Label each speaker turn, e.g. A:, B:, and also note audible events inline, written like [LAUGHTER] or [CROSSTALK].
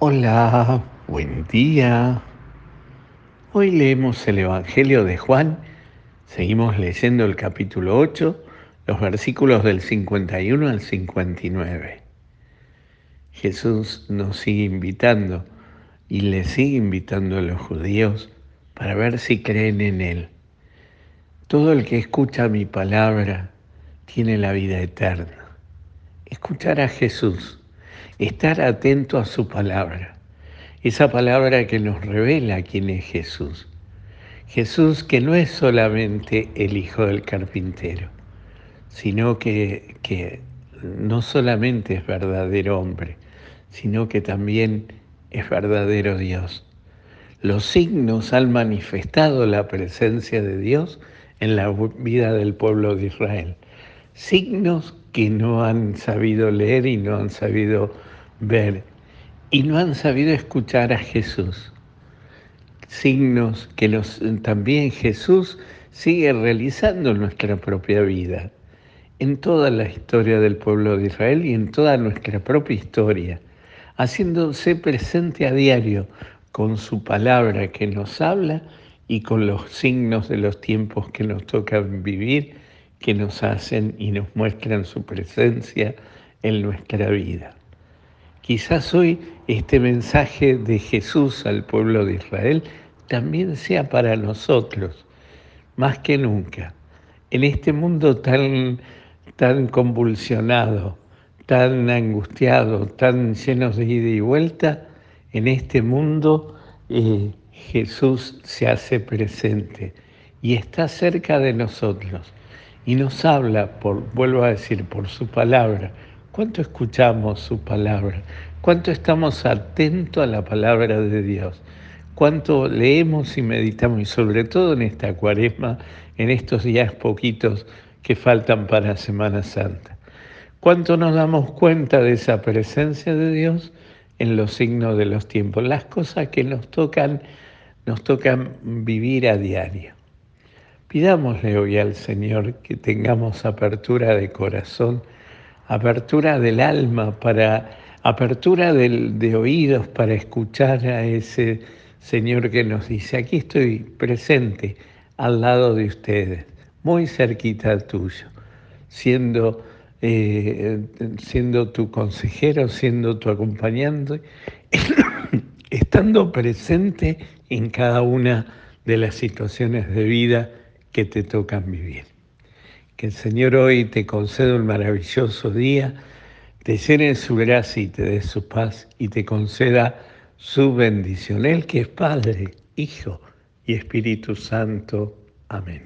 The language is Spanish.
A: Hola, buen día. Hoy leemos el Evangelio de Juan. Seguimos leyendo el capítulo 8, los versículos del 51 al 59. Jesús nos sigue invitando y le sigue invitando a los judíos para ver si creen en Él. Todo el que escucha mi palabra tiene la vida eterna. Escuchar a Jesús estar atento a su palabra, esa palabra que nos revela quién es Jesús. Jesús que no es solamente el hijo del carpintero, sino que, que no solamente es verdadero hombre, sino que también es verdadero Dios. Los signos han manifestado la presencia de Dios en la vida del pueblo de Israel. Signos que no han sabido leer y no han sabido ver y no han sabido escuchar a Jesús. Signos que los, también Jesús sigue realizando en nuestra propia vida, en toda la historia del pueblo de Israel y en toda nuestra propia historia, haciéndose presente a diario con su palabra que nos habla y con los signos de los tiempos que nos tocan vivir, que nos hacen y nos muestran su presencia en nuestra vida. Quizás hoy este mensaje de Jesús al pueblo de Israel también sea para nosotros, más que nunca, en este mundo tan, tan convulsionado, tan angustiado, tan lleno de ida y vuelta, en este mundo eh, Jesús se hace presente y está cerca de nosotros y nos habla, por, vuelvo a decir, por su palabra, ¿Cuánto escuchamos su palabra? ¿Cuánto estamos atentos a la palabra de Dios? ¿Cuánto leemos y meditamos? Y sobre todo en esta cuaresma, en estos días poquitos que faltan para Semana Santa. ¿Cuánto nos damos cuenta de esa presencia de Dios en los signos de los tiempos? Las cosas que nos tocan, nos tocan vivir a diario. Pidámosle hoy al Señor que tengamos apertura de corazón apertura del alma, para apertura de oídos para escuchar a ese Señor que nos dice, aquí estoy presente al lado de ustedes, muy cerquita tuyo, siendo, eh, siendo tu consejero, siendo tu acompañante, [COUGHS] estando presente en cada una de las situaciones de vida que te tocan vivir. Que el Señor hoy te conceda un maravilloso día, te llene su gracia y te dé su paz y te conceda su bendición. Él que es Padre, Hijo y Espíritu Santo. Amén.